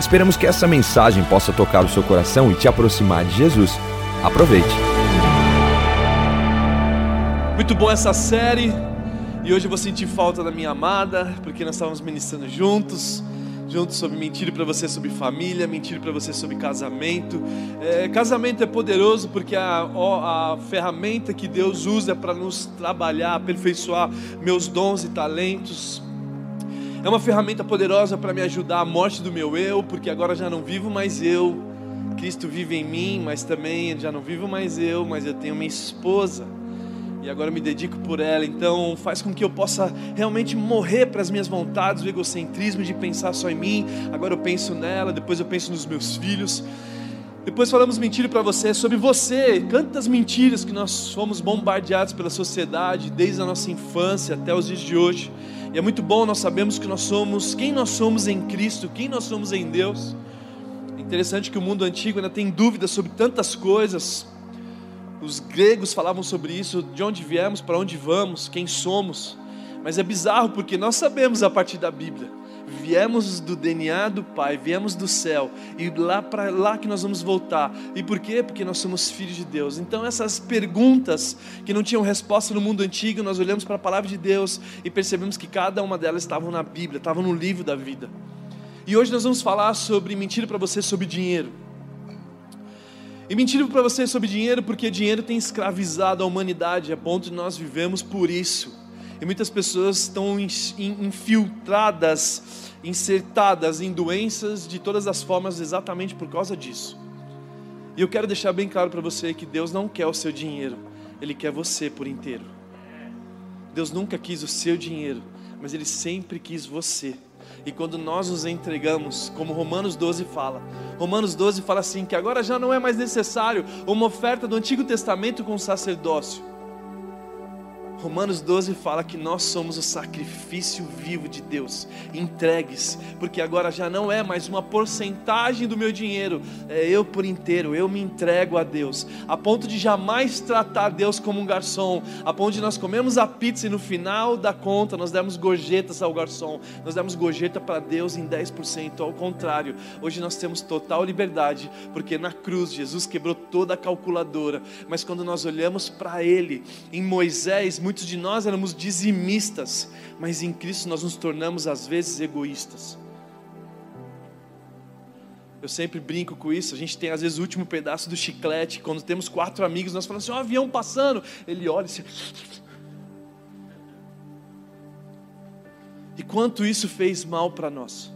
Esperamos que essa mensagem possa tocar o seu coração e te aproximar de Jesus. Aproveite. Muito bom essa série. E hoje eu vou sentir falta da minha amada, porque nós estávamos ministrando juntos, juntos sobre mentir para você sobre família, mentir para você sobre casamento. É, casamento é poderoso porque a, a ferramenta que Deus usa para nos trabalhar, aperfeiçoar meus dons e talentos. É uma ferramenta poderosa para me ajudar a morte do meu eu, porque agora já não vivo mais eu. Cristo vive em mim, mas também já não vivo mais eu, mas eu tenho minha esposa. E agora me dedico por ela, então faz com que eu possa realmente morrer para as minhas vontades, o egocentrismo de pensar só em mim. Agora eu penso nela, depois eu penso nos meus filhos. Depois falamos mentira para você sobre você, quantas mentiras que nós fomos bombardeados pela sociedade desde a nossa infância até os dias de hoje. E é muito bom nós sabemos que nós somos quem nós somos em Cristo, quem nós somos em Deus. É interessante que o mundo antigo ainda tem dúvidas sobre tantas coisas. Os gregos falavam sobre isso, de onde viemos, para onde vamos, quem somos. Mas é bizarro porque nós sabemos a partir da Bíblia viemos do DNA do Pai, viemos do céu e lá para lá que nós vamos voltar. E por quê? Porque nós somos filhos de Deus. Então essas perguntas que não tinham resposta no mundo antigo, nós olhamos para a palavra de Deus e percebemos que cada uma delas estavam na Bíblia, estavam no livro da vida. E hoje nós vamos falar sobre mentira para você sobre dinheiro. E mentira para você sobre dinheiro porque dinheiro tem escravizado a humanidade a ponto de nós vivemos por isso. E muitas pessoas estão infiltradas, insertadas em doenças de todas as formas exatamente por causa disso. E eu quero deixar bem claro para você que Deus não quer o seu dinheiro, Ele quer você por inteiro. Deus nunca quis o seu dinheiro, mas Ele sempre quis você. E quando nós nos entregamos, como Romanos 12 fala, Romanos 12 fala assim: que agora já não é mais necessário uma oferta do Antigo Testamento com sacerdócio Romanos 12 fala que nós somos o sacrifício vivo de Deus, entregues, porque agora já não é mais uma porcentagem do meu dinheiro, é eu por inteiro, eu me entrego a Deus, a ponto de jamais tratar Deus como um garçom, a ponto de nós comemos a pizza e no final da conta nós demos gorjetas ao garçom, nós demos gorjeta para Deus em 10%, ao contrário, hoje nós temos total liberdade, porque na cruz Jesus quebrou toda a calculadora, mas quando nós olhamos para Ele, em Moisés, Muitos de nós éramos dizimistas, mas em Cristo nós nos tornamos às vezes egoístas. Eu sempre brinco com isso. A gente tem às vezes o último pedaço do chiclete. Quando temos quatro amigos, nós falamos assim: um avião passando. Ele olha e se... E quanto isso fez mal para nós.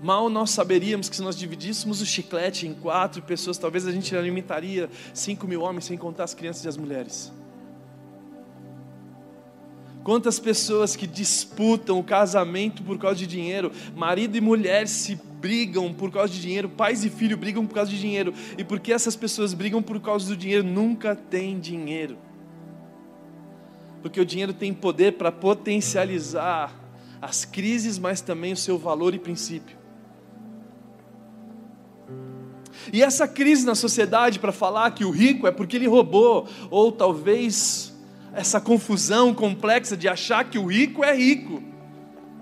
Mal nós saberíamos que se nós dividíssemos o chiclete em quatro pessoas, talvez a gente alimentaria cinco mil homens, sem contar as crianças e as mulheres. Quantas pessoas que disputam o casamento por causa de dinheiro, marido e mulher se brigam por causa de dinheiro, pais e filhos brigam por causa de dinheiro, e porque essas pessoas brigam por causa do dinheiro, nunca tem dinheiro. Porque o dinheiro tem poder para potencializar as crises, mas também o seu valor e princípio. E essa crise na sociedade para falar que o rico é porque ele roubou, ou talvez essa confusão complexa de achar que o rico é rico.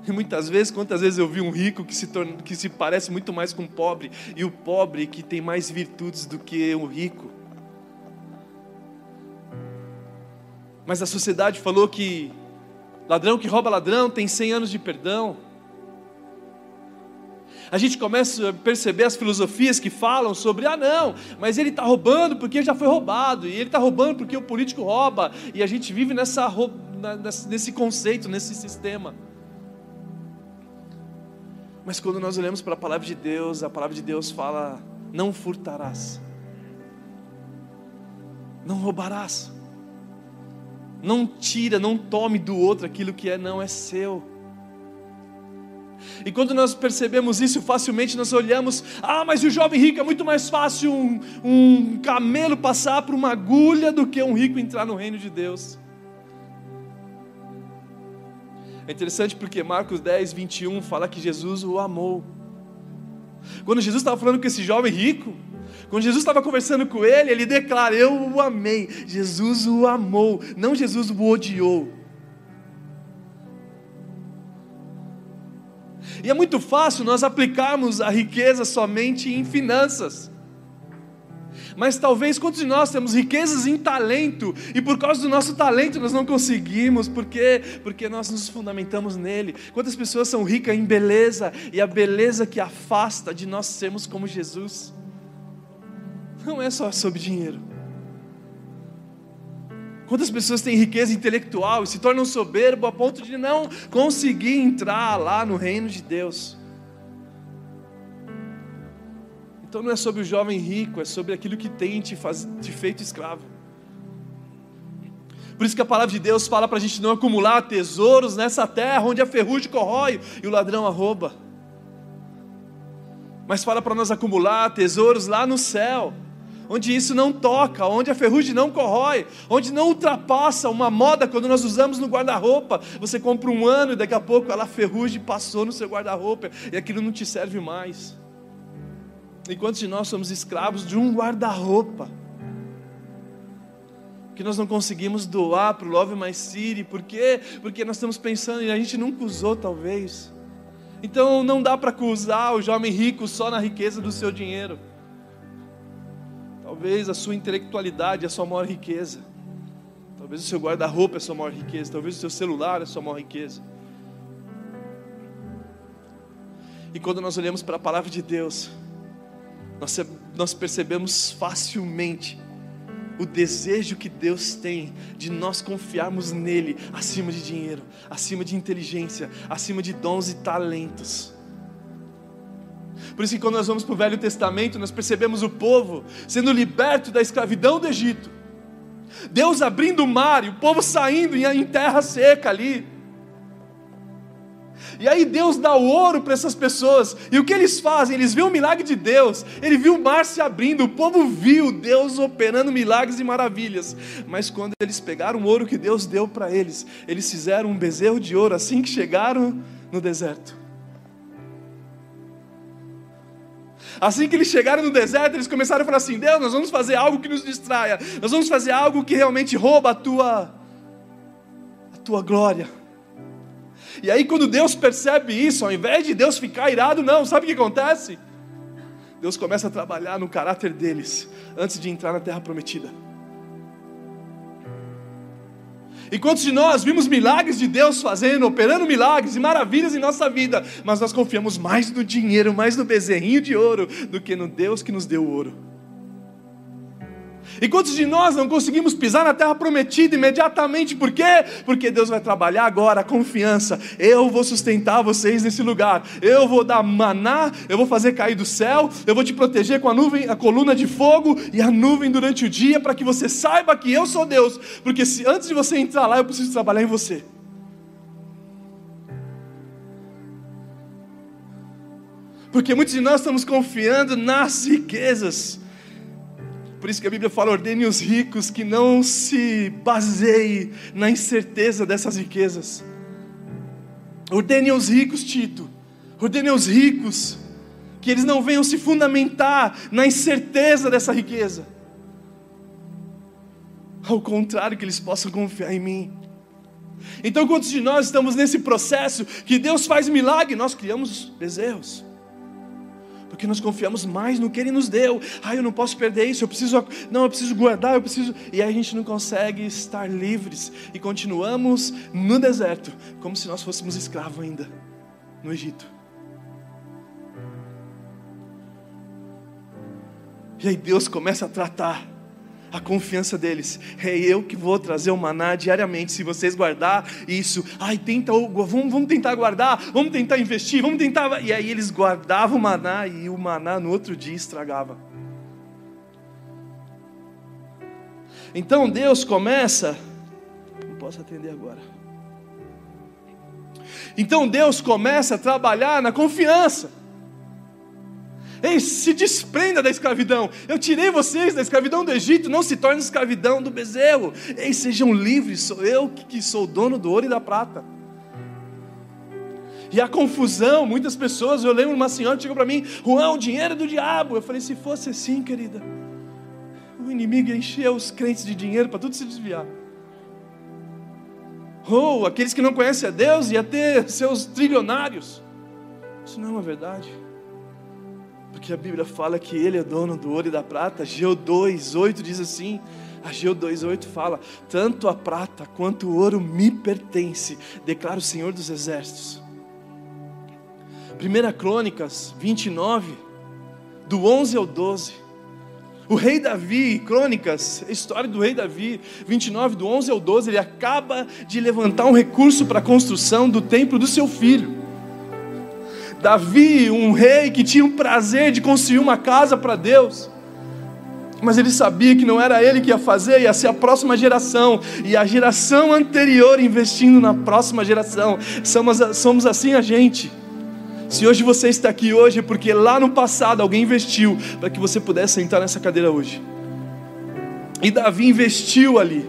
E muitas vezes, quantas vezes eu vi um rico que se, torna, que se parece muito mais com o pobre, e o pobre que tem mais virtudes do que o rico. Mas a sociedade falou que ladrão que rouba ladrão tem 100 anos de perdão a gente começa a perceber as filosofias que falam sobre, ah, não, mas ele está roubando porque já foi roubado, e ele está roubando porque o político rouba, e a gente vive nessa, nesse conceito, nesse sistema. Mas quando nós olhamos para a palavra de Deus, a palavra de Deus fala: não furtarás, não roubarás, não tira, não tome do outro aquilo que é não é seu. E quando nós percebemos isso, facilmente nós olhamos: ah, mas o jovem rico é muito mais fácil um, um camelo passar por uma agulha do que um rico entrar no reino de Deus. É interessante porque Marcos 10, 21 fala que Jesus o amou. Quando Jesus estava falando com esse jovem rico, quando Jesus estava conversando com ele, ele declara: Eu o amei. Jesus o amou, não Jesus o odiou. E é muito fácil nós aplicarmos a riqueza somente em finanças. Mas talvez quantos de nós temos riquezas em talento e por causa do nosso talento nós não conseguimos, por quê? Porque nós nos fundamentamos nele. Quantas pessoas são ricas em beleza e a beleza que afasta de nós sermos como Jesus? Não é só sobre dinheiro. Quantas pessoas têm riqueza intelectual e se tornam soberbo a ponto de não conseguir entrar lá no reino de Deus? Então não é sobre o jovem rico, é sobre aquilo que tem te, faz, te feito escravo. Por isso que a palavra de Deus fala para a gente não acumular tesouros nessa terra onde a ferrugem corrói e o ladrão arroba. Mas fala para nós acumular tesouros lá no céu onde isso não toca, onde a ferrugem não corrói, onde não ultrapassa uma moda quando nós usamos no guarda-roupa. Você compra um ano e daqui a pouco ela ferrugem passou no seu guarda-roupa e aquilo não te serve mais. Enquanto de nós somos escravos de um guarda-roupa que nós não conseguimos doar para o Love My City, por quê? Porque nós estamos pensando e a gente nunca usou talvez. Então não dá para acusar o jovem rico só na riqueza do seu dinheiro. Talvez a sua intelectualidade é a sua maior riqueza. Talvez o seu guarda-roupa é a sua maior riqueza. Talvez o seu celular é a sua maior riqueza. E quando nós olhamos para a palavra de Deus, nós, nós percebemos facilmente o desejo que Deus tem de nós confiarmos nele acima de dinheiro, acima de inteligência, acima de dons e talentos. Por isso que quando nós vamos para o Velho Testamento, nós percebemos o povo sendo liberto da escravidão do Egito. Deus abrindo o mar e o povo saindo em terra seca ali. E aí Deus dá o ouro para essas pessoas. E o que eles fazem? Eles veem o milagre de Deus. Ele viu o mar se abrindo. O povo viu Deus operando milagres e maravilhas. Mas quando eles pegaram o ouro que Deus deu para eles, eles fizeram um bezerro de ouro assim que chegaram no deserto. Assim que eles chegaram no deserto, eles começaram a falar assim: Deus, nós vamos fazer algo que nos distraia, nós vamos fazer algo que realmente rouba a tua, a tua glória. E aí, quando Deus percebe isso, ao invés de Deus ficar irado, não, sabe o que acontece? Deus começa a trabalhar no caráter deles antes de entrar na terra prometida. E quantos de nós vimos milagres de Deus fazendo, operando milagres e maravilhas em nossa vida, mas nós confiamos mais no dinheiro, mais no bezerrinho de ouro, do que no Deus que nos deu ouro. E quantos de nós não conseguimos pisar na terra prometida imediatamente? Por quê? Porque Deus vai trabalhar agora a confiança. Eu vou sustentar vocês nesse lugar. Eu vou dar maná, eu vou fazer cair do céu, eu vou te proteger com a nuvem, a coluna de fogo e a nuvem durante o dia para que você saiba que eu sou Deus. Porque se antes de você entrar lá, eu preciso trabalhar em você. Porque muitos de nós estamos confiando nas riquezas por isso que a Bíblia fala: ordene os ricos que não se baseiem na incerteza dessas riquezas. Ordene os ricos, Tito. Ordene os ricos que eles não venham se fundamentar na incerteza dessa riqueza. Ao contrário, que eles possam confiar em mim. Então, quantos de nós estamos nesse processo que Deus faz milagre, nós criamos bezerros porque nós confiamos mais no que Ele nos deu. Ah, eu não posso perder isso, eu preciso, não, eu preciso guardar, eu preciso. E aí a gente não consegue estar livres e continuamos no deserto, como se nós fôssemos escravos ainda no Egito. E aí Deus começa a tratar a confiança deles. É eu que vou trazer o maná diariamente. Se vocês guardar isso, ai, tenta, vamos, vamos tentar guardar, vamos tentar investir, vamos tentar. E aí eles guardavam o maná e o maná no outro dia estragava. Então Deus começa. Não posso atender agora. Então Deus começa a trabalhar na confiança. Ei, se desprenda da escravidão. Eu tirei vocês da escravidão do Egito, não se torne escravidão do bezerro. Ei, sejam livres, sou eu que sou dono do ouro e da prata. E a confusão, muitas pessoas, eu lembro uma senhora que chegou para mim, Juan, o dinheiro é do diabo. Eu falei, se fosse assim, querida, o inimigo ia encher os crentes de dinheiro para tudo se desviar. Ou aqueles que não conhecem a Deus ia ter seus trilionários. Isso não é uma verdade. Porque a Bíblia fala que Ele é dono do ouro e da prata. Geu 2,8 diz assim. A Geu 2,8 fala: Tanto a prata quanto o ouro me pertence, declara o Senhor dos Exércitos. 1 Crônicas 29, do 11 ao 12. O rei Davi, Crônicas, história do rei Davi, 29, do 11 ao 12, ele acaba de levantar um recurso para a construção do templo do seu filho. Davi, um rei que tinha o prazer de construir uma casa para Deus, mas ele sabia que não era ele que ia fazer, ia ser a próxima geração, e a geração anterior investindo na próxima geração. Somos, somos assim a gente. Se hoje você está aqui hoje é porque lá no passado alguém investiu para que você pudesse sentar nessa cadeira hoje. E Davi investiu ali.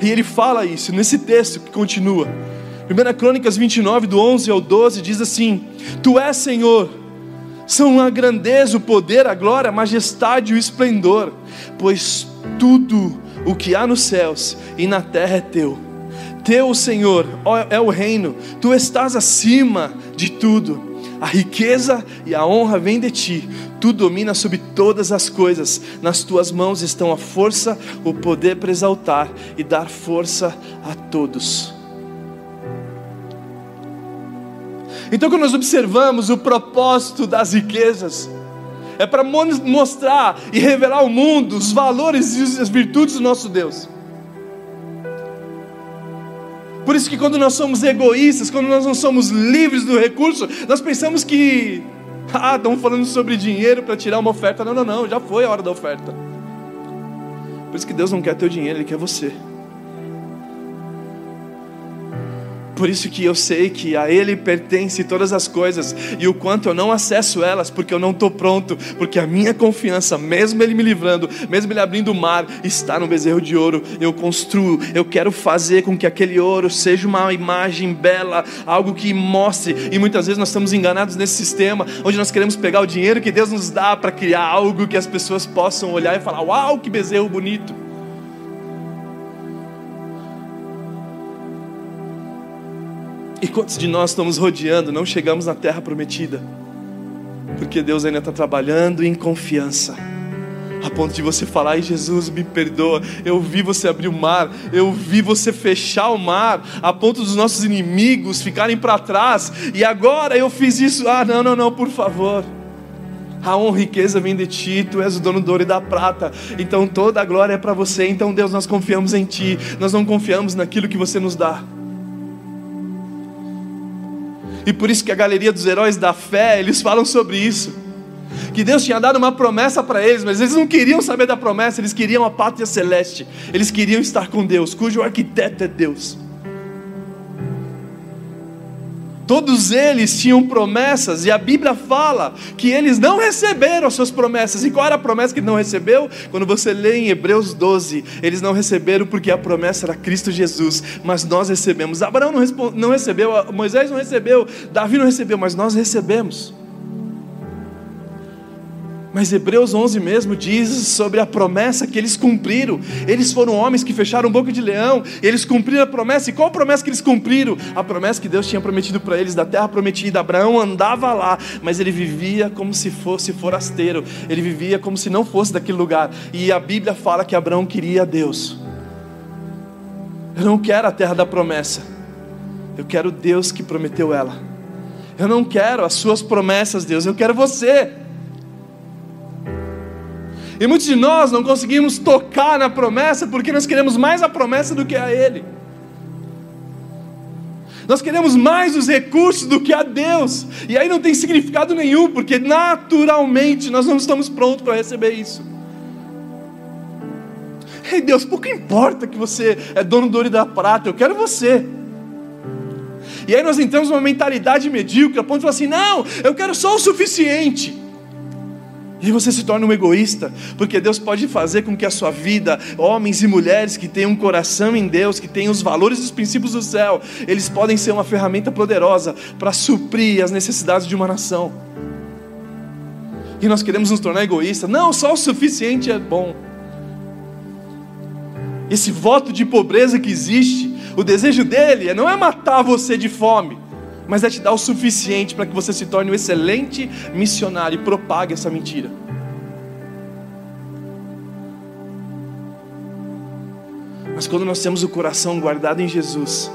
E ele fala isso nesse texto que continua. 1 Crônicas 29, do 11 ao 12, diz assim: Tu és Senhor, são a grandeza, o poder, a glória, a majestade e o esplendor, pois tudo o que há nos céus e na terra é teu. Teu, Senhor, é o reino, tu estás acima de tudo a riqueza e a honra vêm de ti. Tu dominas sobre todas as coisas. Nas tuas mãos estão a força, o poder para exaltar e dar força a todos. Então, quando nós observamos o propósito das riquezas, é para mostrar e revelar ao mundo os valores e as virtudes do nosso Deus. Por isso que quando nós somos egoístas, quando nós não somos livres do recurso, nós pensamos que ah, estão falando sobre dinheiro para tirar uma oferta. Não, não, não, já foi a hora da oferta. Por isso que Deus não quer teu dinheiro, Ele quer você. Por isso que eu sei que a Ele pertence todas as coisas e o quanto eu não acesso elas porque eu não estou pronto, porque a minha confiança, mesmo Ele me livrando, mesmo Ele abrindo o mar, está no bezerro de ouro. Eu construo, eu quero fazer com que aquele ouro seja uma imagem bela, algo que mostre. E muitas vezes nós estamos enganados nesse sistema, onde nós queremos pegar o dinheiro que Deus nos dá para criar algo que as pessoas possam olhar e falar: Uau, que bezerro bonito! E quantos de nós estamos rodeando, não chegamos na terra prometida? Porque Deus ainda está trabalhando em confiança. A ponto de você falar, ai Jesus, me perdoa. Eu vi você abrir o mar, eu vi você fechar o mar, a ponto dos nossos inimigos ficarem para trás, e agora eu fiz isso. Ah, não, não, não, por favor. A honra e riqueza vem de ti, tu és o dono do ouro e da prata, então toda a glória é para você. Então, Deus, nós confiamos em ti, nós não confiamos naquilo que você nos dá. E por isso que a galeria dos heróis da fé, eles falam sobre isso. Que Deus tinha dado uma promessa para eles, mas eles não queriam saber da promessa, eles queriam a pátria celeste. Eles queriam estar com Deus, cujo arquiteto é Deus. Todos eles tinham promessas e a Bíblia fala que eles não receberam as suas promessas. E qual era a promessa que não recebeu? Quando você lê em Hebreus 12, eles não receberam porque a promessa era Cristo Jesus, mas nós recebemos. Abraão não, não recebeu, Moisés não recebeu, Davi não recebeu, mas nós recebemos. Mas Hebreus 11 mesmo diz sobre a promessa que eles cumpriram. Eles foram homens que fecharam boca de leão, eles cumpriram a promessa. E qual a promessa que eles cumpriram? A promessa que Deus tinha prometido para eles da terra prometida. Abraão andava lá, mas ele vivia como se fosse forasteiro. Ele vivia como se não fosse daquele lugar. E a Bíblia fala que Abraão queria Deus. Eu não quero a terra da promessa. Eu quero Deus que prometeu ela. Eu não quero as suas promessas, Deus. Eu quero você. E muitos de nós não conseguimos tocar na promessa porque nós queremos mais a promessa do que a Ele. Nós queremos mais os recursos do que a Deus. E aí não tem significado nenhum, porque naturalmente nós não estamos prontos para receber isso. Ei Deus, pouco importa que você é dono do ouro e da prata, eu quero você. E aí nós entramos numa mentalidade medíocre, a ponto de falar assim: não, eu quero só o suficiente. E você se torna um egoísta, porque Deus pode fazer com que a sua vida, homens e mulheres que têm um coração em Deus, que têm os valores e os princípios do céu, eles podem ser uma ferramenta poderosa para suprir as necessidades de uma nação. E nós queremos nos tornar egoístas. Não, só o suficiente é bom. Esse voto de pobreza que existe, o desejo dele não é matar você de fome, mas é te dar o suficiente para que você se torne um excelente missionário e propague essa mentira. Mas quando nós temos o coração guardado em Jesus,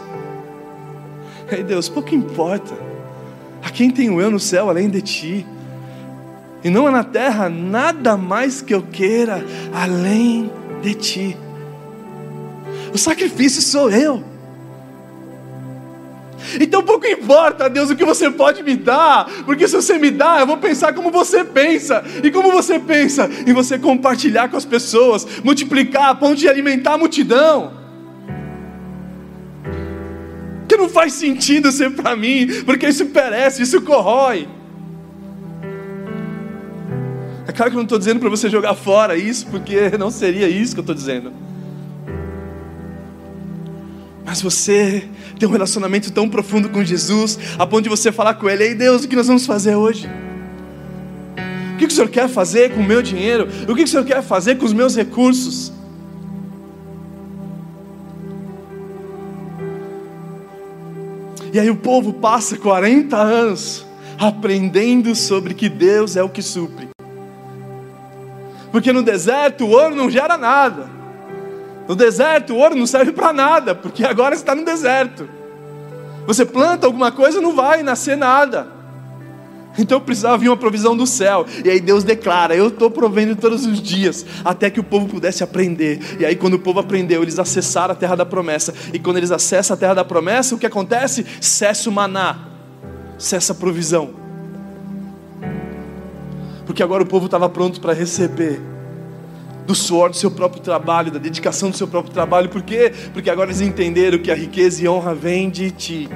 aí Deus, pouco importa, a quem tenho eu no céu além de ti, e não há na terra nada mais que eu queira além de ti. O sacrifício sou eu. Então pouco importa, Deus, o que você pode me dar, porque se você me dá, eu vou pensar como você pensa. E como você pensa? Em você compartilhar com as pessoas, multiplicar a ponto de alimentar a multidão. Que não faz sentido ser para mim, porque isso perece, isso corrói. É claro que eu não estou dizendo para você jogar fora isso, porque não seria isso que eu estou dizendo. Mas você tem um relacionamento tão profundo com Jesus, a ponto de você falar com Ele: Ei Deus, o que nós vamos fazer hoje? O que o Senhor quer fazer com o meu dinheiro? O que o Senhor quer fazer com os meus recursos? E aí o povo passa 40 anos aprendendo sobre que Deus é o que supre. Porque no deserto o ouro não gera nada. No deserto, o ouro não serve para nada, porque agora está no deserto. Você planta alguma coisa, não vai nascer nada. Então precisava vir uma provisão do céu. E aí Deus declara: Eu estou provendo todos os dias, até que o povo pudesse aprender. E aí, quando o povo aprendeu, eles acessaram a terra da promessa. E quando eles acessam a terra da promessa, o que acontece? Cessa o maná, cessa a provisão. Porque agora o povo estava pronto para receber do suor do seu próprio trabalho, da dedicação do seu próprio trabalho. Por quê? Porque agora eles entenderam que a riqueza e honra vem de ti.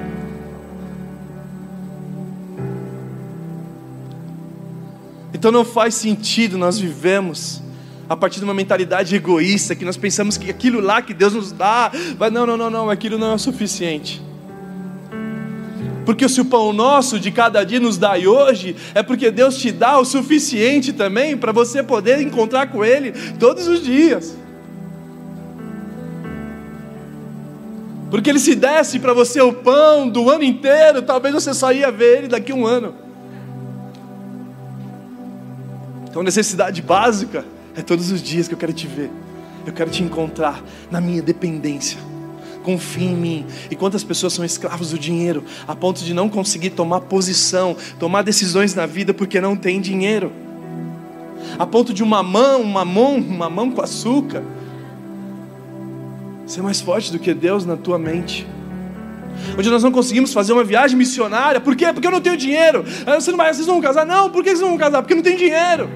Então não faz sentido nós vivemos a partir de uma mentalidade egoísta, que nós pensamos que aquilo lá que Deus nos dá, vai, não, não, não, não, aquilo não é o suficiente. Porque se o pão nosso de cada dia nos dai hoje, é porque Deus te dá o suficiente também para você poder encontrar com Ele todos os dias. Porque Ele se desse para você o pão do ano inteiro, talvez você só ia ver Ele daqui a um ano. Então, necessidade básica é todos os dias que eu quero te ver, eu quero te encontrar na minha dependência confia em mim. E quantas pessoas são escravos do dinheiro, a ponto de não conseguir tomar posição, tomar decisões na vida porque não tem dinheiro. A ponto de uma mão, uma mão, uma mão com açúcar ser mais forte do que Deus na tua mente. Onde nós não conseguimos fazer uma viagem missionária, por quê? Porque eu não tenho dinheiro. Ah, você não vai, vocês vão casar? Não, por que vocês não vão casar? Porque não tem dinheiro.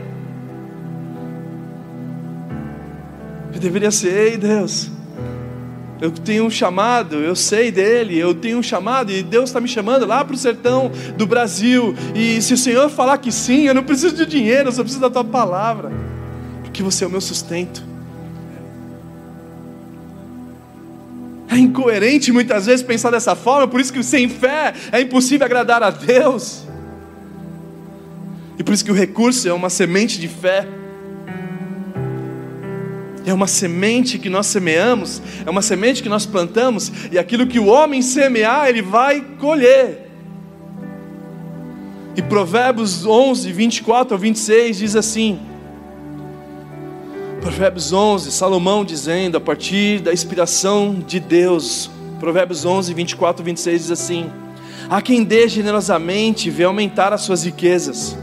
Eu deveria ser, ei Deus, eu tenho um chamado, eu sei dele, eu tenho um chamado e Deus está me chamando lá para o sertão do Brasil. E se o Senhor falar que sim, eu não preciso de dinheiro, eu só preciso da tua palavra, porque você é o meu sustento. É incoerente muitas vezes pensar dessa forma, por isso que sem fé é impossível agradar a Deus. E por isso que o recurso é uma semente de fé é uma semente que nós semeamos, é uma semente que nós plantamos, e aquilo que o homem semear, ele vai colher. E Provérbios 11, 24 ao 26 diz assim: Provérbios 11, Salomão dizendo, a partir da inspiração de Deus, Provérbios 11, 24 ao 26 diz assim: Há quem dê generosamente e vê aumentar as suas riquezas,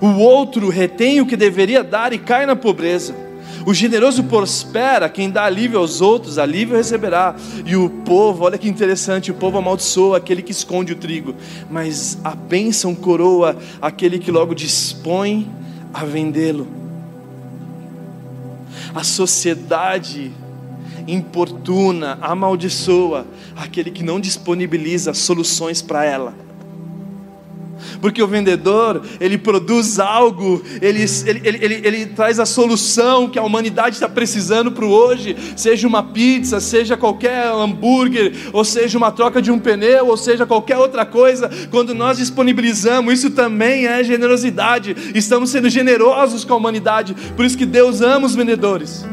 o outro retém o que deveria dar e cai na pobreza. O generoso prospera, quem dá alívio aos outros, alívio receberá. E o povo, olha que interessante, o povo amaldiçoa aquele que esconde o trigo, mas a bênção coroa aquele que logo dispõe a vendê-lo. A sociedade importuna, amaldiçoa aquele que não disponibiliza soluções para ela porque o vendedor, ele produz algo, ele, ele, ele, ele, ele traz a solução que a humanidade está precisando para o hoje, seja uma pizza, seja qualquer hambúrguer, ou seja uma troca de um pneu, ou seja qualquer outra coisa, quando nós disponibilizamos, isso também é generosidade, estamos sendo generosos com a humanidade, por isso que Deus ama os vendedores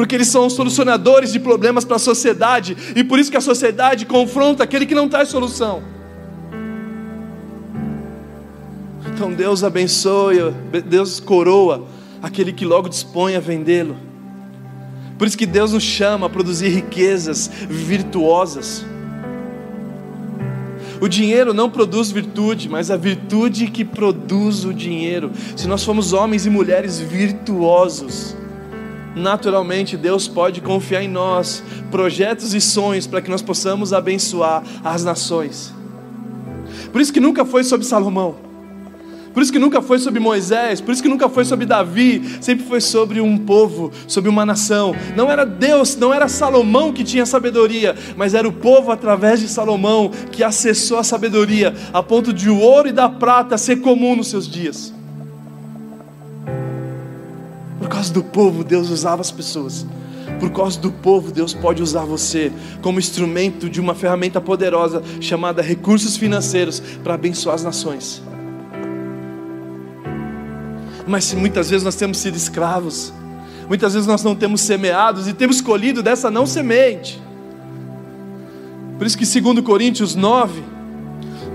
porque eles são solucionadores de problemas para a sociedade, e por isso que a sociedade confronta aquele que não traz solução. Então Deus abençoe, Deus coroa aquele que logo dispõe a vendê-lo. Por isso que Deus nos chama a produzir riquezas virtuosas. O dinheiro não produz virtude, mas a virtude que produz o dinheiro. Se nós formos homens e mulheres virtuosos, naturalmente Deus pode confiar em nós projetos e sonhos para que nós possamos abençoar as nações. Por isso que nunca foi sobre Salomão. Por isso que nunca foi sobre Moisés, por isso que nunca foi sobre Davi, sempre foi sobre um povo, sobre uma nação. Não era Deus, não era Salomão que tinha sabedoria, mas era o povo através de Salomão que acessou a sabedoria, a ponto de o ouro e da prata ser comum nos seus dias. Por causa do povo, Deus usava as pessoas. Por causa do povo, Deus pode usar você como instrumento de uma ferramenta poderosa chamada recursos financeiros para abençoar as nações mas muitas vezes nós temos sido escravos, muitas vezes nós não temos semeados e temos colhido dessa não semente. Por isso que segundo Coríntios 9,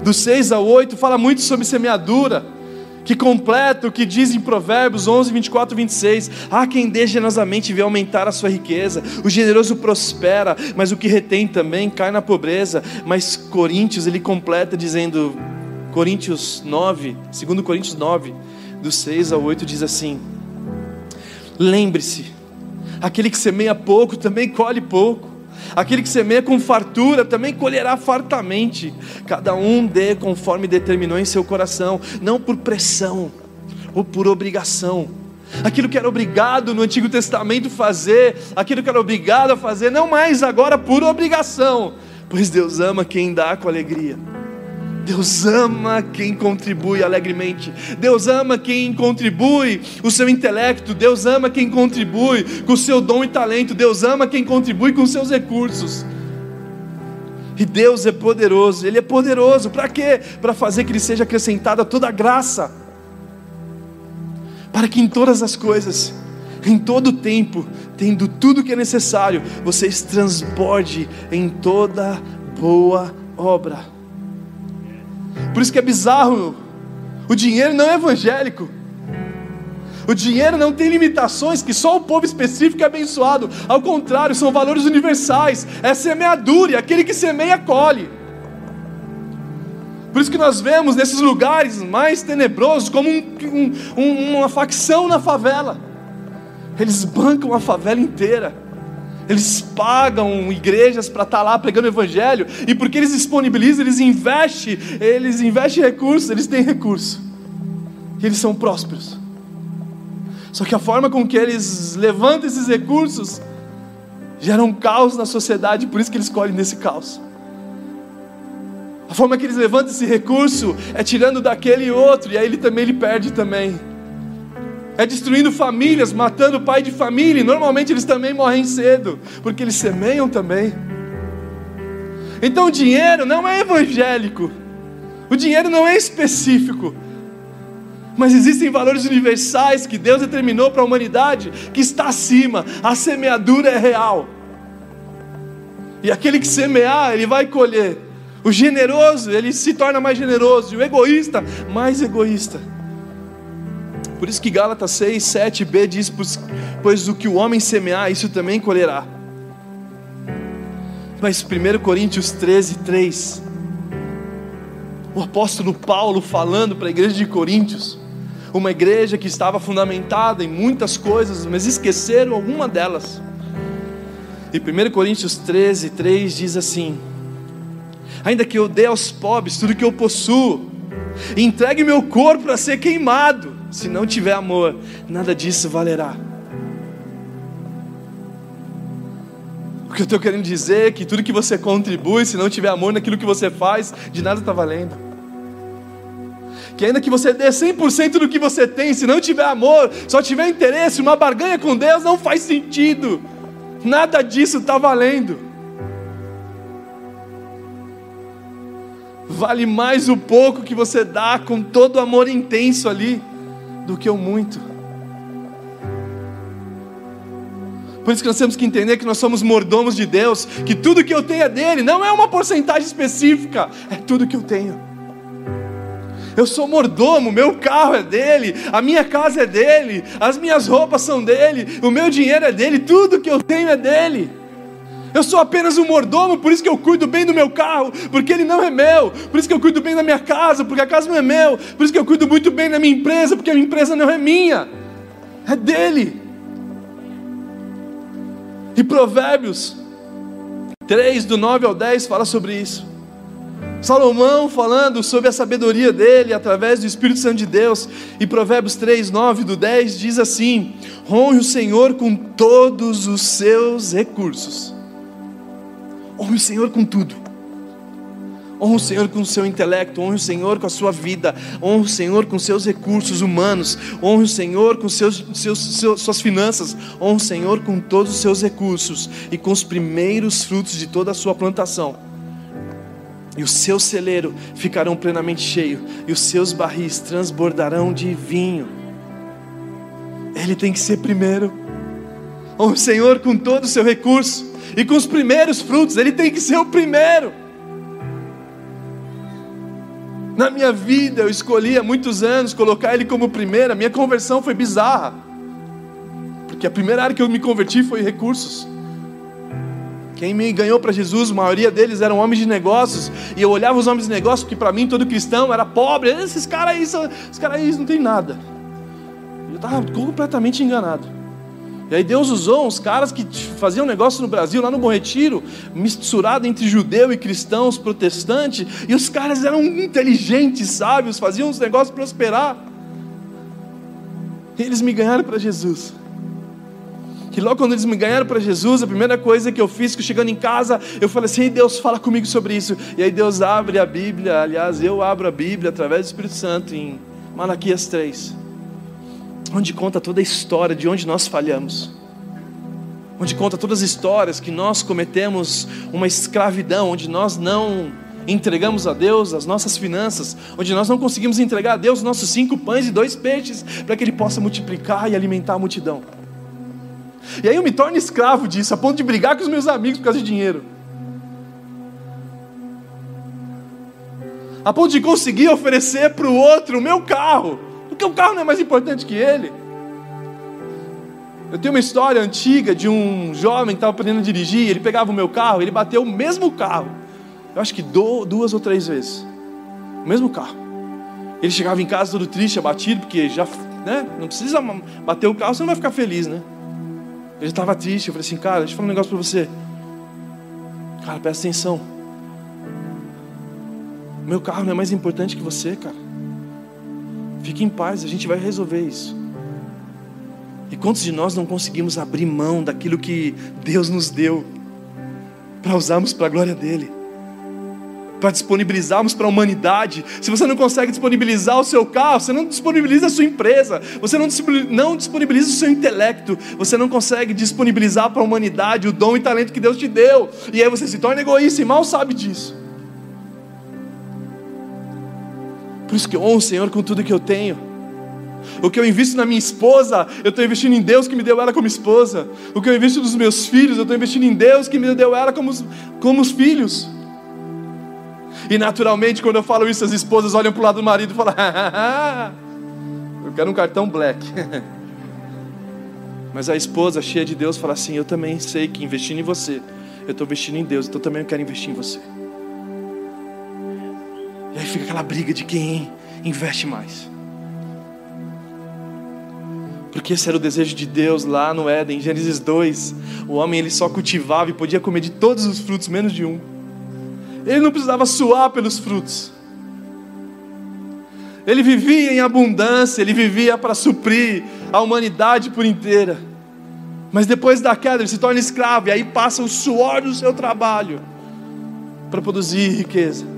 do 6 ao 8, fala muito sobre semeadura, que completa o que diz em Provérbios 11, 24 e 26. Há quem dê generosamente vê aumentar a sua riqueza, o generoso prospera, mas o que retém também cai na pobreza. Mas Coríntios, ele completa dizendo, Coríntios 9, segundo Coríntios 9, do 6 ao 8 diz assim: Lembre-se, aquele que semeia pouco também colhe pouco, aquele que semeia com fartura também colherá fartamente. Cada um dê conforme determinou em seu coração, não por pressão ou por obrigação. Aquilo que era obrigado no Antigo Testamento fazer, aquilo que era obrigado a fazer, não mais agora por obrigação, pois Deus ama quem dá com alegria. Deus ama quem contribui alegremente. Deus ama quem contribui o seu intelecto. Deus ama quem contribui com o seu dom e talento. Deus ama quem contribui com os seus recursos. E Deus é poderoso. Ele é poderoso para quê? Para fazer que lhe seja acrescentada toda a graça. Para que em todas as coisas, em todo o tempo, tendo tudo que é necessário, vocês transborde em toda boa obra. Por isso que é bizarro. O dinheiro não é evangélico. O dinheiro não tem limitações que só o povo específico é abençoado. Ao contrário, são valores universais. É semeadura e aquele que semeia colhe. Por isso que nós vemos nesses lugares mais tenebrosos como um, um, uma facção na favela. Eles bancam a favela inteira. Eles pagam igrejas para estar tá lá pregando o evangelho, e porque eles disponibilizam, eles investem, eles investem recursos, eles têm recurso. E eles são prósperos. Só que a forma com que eles levantam esses recursos gera um caos na sociedade, por isso que eles colhem nesse caos. A forma que eles levantam esse recurso é tirando daquele outro, e aí ele também ele perde também é destruindo famílias, matando pai de família. E normalmente eles também morrem cedo, porque eles semeiam também. Então o dinheiro não é evangélico, o dinheiro não é específico, mas existem valores universais que Deus determinou para a humanidade que está acima. A semeadura é real. E aquele que semear, ele vai colher. O generoso, ele se torna mais generoso, e o egoísta, mais egoísta. Por isso que Gálatas 6, 7b diz: Pois o que o homem semear, isso também colherá. Mas 1 Coríntios 13, 3, o apóstolo Paulo falando para a igreja de Coríntios, uma igreja que estava fundamentada em muitas coisas, mas esqueceram alguma delas. E 1 Coríntios 13, 3 diz assim: Ainda que eu dê aos pobres tudo que eu possuo, entregue meu corpo para ser queimado, se não tiver amor, nada disso valerá. O que eu estou querendo dizer é que tudo que você contribui, se não tiver amor naquilo que você faz, de nada está valendo. Que ainda que você dê 100% do que você tem, se não tiver amor, só tiver interesse, uma barganha com Deus, não faz sentido. Nada disso está valendo. Vale mais o pouco que você dá com todo o amor intenso ali do que o muito. Por isso que nós temos que entender que nós somos mordomos de Deus, que tudo que eu tenho é dele, não é uma porcentagem específica, é tudo que eu tenho. Eu sou mordomo, meu carro é dele, a minha casa é dele, as minhas roupas são dele, o meu dinheiro é dele, tudo que eu tenho é dele. Eu sou apenas um mordomo, por isso que eu cuido bem do meu carro, porque ele não é meu. Por isso que eu cuido bem da minha casa, porque a casa não é meu. Por isso que eu cuido muito bem da minha empresa, porque a minha empresa não é minha. É dele. E Provérbios 3, do 9 ao 10, fala sobre isso. Salomão falando sobre a sabedoria dele através do Espírito Santo de Deus. E Provérbios 3, 9 do 10 diz assim: Honre o Senhor com todos os seus recursos Honre o Senhor com tudo. Honre o Senhor com o seu intelecto, honre o Senhor com a sua vida, honre o Senhor com seus recursos humanos, honre o Senhor com seus, seus, seus, suas finanças, honre o Senhor com todos os seus recursos e com os primeiros frutos de toda a sua plantação. E o seu celeiro ficarão plenamente cheio, e os seus barris transbordarão de vinho. Ele tem que ser primeiro. Honre o Senhor com todo o seu recurso e com os primeiros frutos, ele tem que ser o primeiro. Na minha vida, eu escolhi há muitos anos colocar ele como primeiro, a minha conversão foi bizarra, porque a primeira área que eu me converti foi recursos. Quem me ganhou para Jesus, a maioria deles eram homens de negócios, e eu olhava os homens de negócios, porque para mim todo cristão era pobre, esses caras aí, esses caras aí não tem nada. Eu estava completamente enganado. E aí Deus usou uns caras que faziam negócio no Brasil, lá no Bom Retiro, misturado entre judeu e cristãos, protestante, e os caras eram inteligentes, sábios, faziam os negócios prosperar. E eles me ganharam para Jesus. Que logo quando eles me ganharam para Jesus, a primeira coisa que eu fiz, que chegando em casa, eu falei assim: Deus, fala comigo sobre isso. E aí Deus abre a Bíblia, aliás, eu abro a Bíblia através do Espírito Santo em Malaquias 3 onde conta toda a história de onde nós falhamos, onde conta todas as histórias que nós cometemos uma escravidão, onde nós não entregamos a Deus as nossas finanças, onde nós não conseguimos entregar a Deus os nossos cinco pães e dois peixes, para que Ele possa multiplicar e alimentar a multidão. E aí eu me torno escravo disso, a ponto de brigar com os meus amigos por causa de dinheiro. A ponto de conseguir oferecer para o outro o meu carro porque o carro não é mais importante que ele. Eu tenho uma história antiga de um jovem que estava aprendendo a dirigir, ele pegava o meu carro, ele bateu o mesmo carro. Eu acho que duas ou três vezes. O mesmo carro. Ele chegava em casa todo triste, abatido, porque já, né, não precisa bater o carro, você não vai ficar feliz, né? Ele estava triste, eu falei assim, cara, deixa eu falar um negócio para você. Cara, presta atenção. Meu carro não é mais importante que você, cara. Fique em paz, a gente vai resolver isso. E quantos de nós não conseguimos abrir mão daquilo que Deus nos deu para usarmos para a glória dele? Para disponibilizarmos para a humanidade. Se você não consegue disponibilizar o seu carro, você não disponibiliza a sua empresa, você não disponibiliza o seu intelecto, você não consegue disponibilizar para a humanidade o dom e talento que Deus te deu. E aí você se torna egoísta e mal sabe disso. Por isso que eu honro o Senhor com tudo que eu tenho. O que eu invisto na minha esposa, eu estou investindo em Deus que me deu ela como esposa. O que eu invisto nos meus filhos, eu estou investindo em Deus que me deu ela como, como os filhos. E naturalmente, quando eu falo isso, as esposas olham para o lado do marido e falam: Eu quero um cartão black. Mas a esposa, cheia de Deus, fala assim: Eu também sei que investindo em você, eu estou investindo em Deus, então também eu quero investir em você. E aí fica aquela briga de quem investe mais. Porque esse era o desejo de Deus lá no Éden, Gênesis 2. O homem ele só cultivava e podia comer de todos os frutos, menos de um. Ele não precisava suar pelos frutos. Ele vivia em abundância, ele vivia para suprir a humanidade por inteira. Mas depois da queda ele se torna escravo, e aí passa o suor do seu trabalho para produzir riqueza.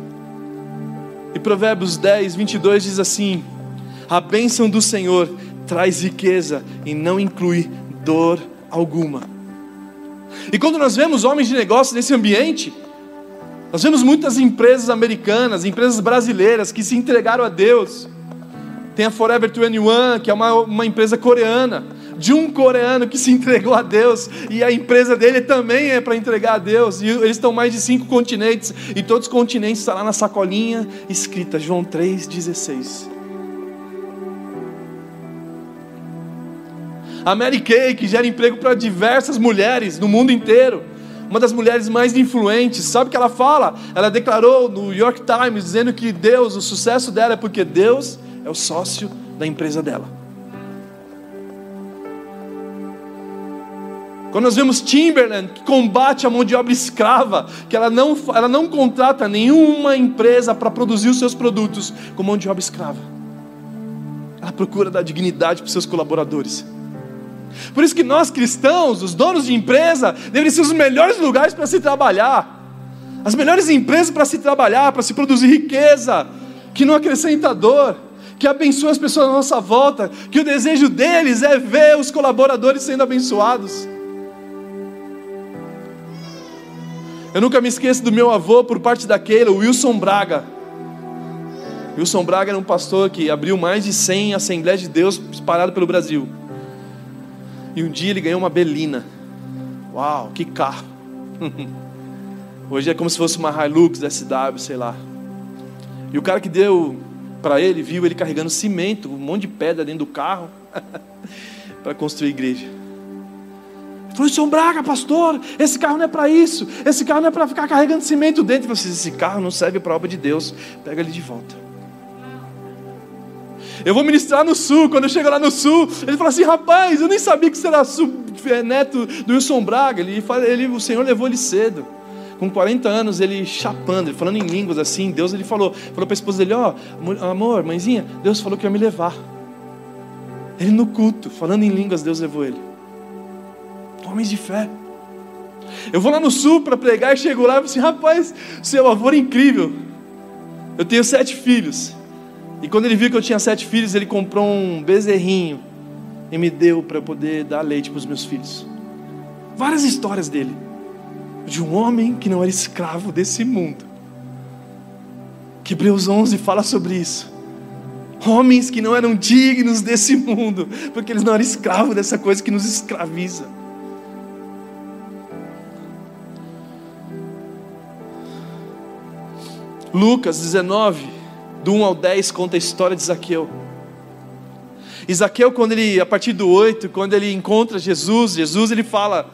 E Provérbios 10, 22 diz assim: A bênção do Senhor traz riqueza e não inclui dor alguma. E quando nós vemos homens de negócio nesse ambiente, nós vemos muitas empresas americanas, empresas brasileiras que se entregaram a Deus. Tem a Forever 21, que é uma, uma empresa coreana, de um coreano que se entregou a Deus, e a empresa dele também é para entregar a Deus, e eles estão mais de cinco continentes, e todos os continentes estão lá na sacolinha escrita João 3,16. A Mary Kay, que gera emprego para diversas mulheres no mundo inteiro uma das mulheres mais influentes. Sabe o que ela fala? Ela declarou no New York Times dizendo que Deus, o sucesso dela é porque Deus é o sócio da empresa dela. Quando nós vemos Timberland, que combate a mão de obra escrava, que ela não, ela não contrata nenhuma empresa para produzir os seus produtos com mão de obra escrava. Ela procura dar dignidade para os seus colaboradores. Por isso que nós cristãos, os donos de empresa, deveriam ser os melhores lugares para se trabalhar. As melhores empresas para se trabalhar, para se produzir riqueza, que não acrescenta dor, que abençoa as pessoas à nossa volta, que o desejo deles é ver os colaboradores sendo abençoados. Eu nunca me esqueço do meu avô, por parte daquele, Wilson Braga. Wilson Braga era um pastor que abriu mais de 100 Assembleias de Deus espalhado pelo Brasil. E um dia ele ganhou uma Belina. Uau, que carro! Hoje é como se fosse uma Hilux SW, sei lá. E o cara que deu para ele, viu ele carregando cimento, um monte de pedra dentro do carro, para construir igreja. Falou: São Braga, pastor, esse carro não é para isso, esse carro não é para ficar carregando cimento dentro. Assim: esse carro não serve para a obra de Deus, pega ele de volta. Eu vou ministrar no sul. Quando eu chego lá no sul, ele fala assim: rapaz, eu nem sabia que você era é, neto do Wilson Braga. Ele, ele, o Senhor levou ele cedo. Com 40 anos, ele chapando, ele falando em línguas assim. Deus ele falou, falou para a esposa dele: Ó, oh, amor, mãezinha, Deus falou que ia me levar. Ele no culto, falando em línguas, Deus levou ele. Homens de fé. Eu vou lá no sul para pregar e chego lá e falo assim: rapaz, seu avô é incrível. Eu tenho sete filhos. E quando ele viu que eu tinha sete filhos, ele comprou um bezerrinho e me deu para poder dar leite para os meus filhos. Várias histórias dele, de um homem que não era escravo desse mundo. Que Hebreus 11 fala sobre isso. Homens que não eram dignos desse mundo, porque eles não eram escravos dessa coisa que nos escraviza. Lucas 19, do 1 ao 10 conta a história de Zaqueu. E Zaqueu, quando ele, a partir do 8, quando ele encontra Jesus, Jesus ele fala,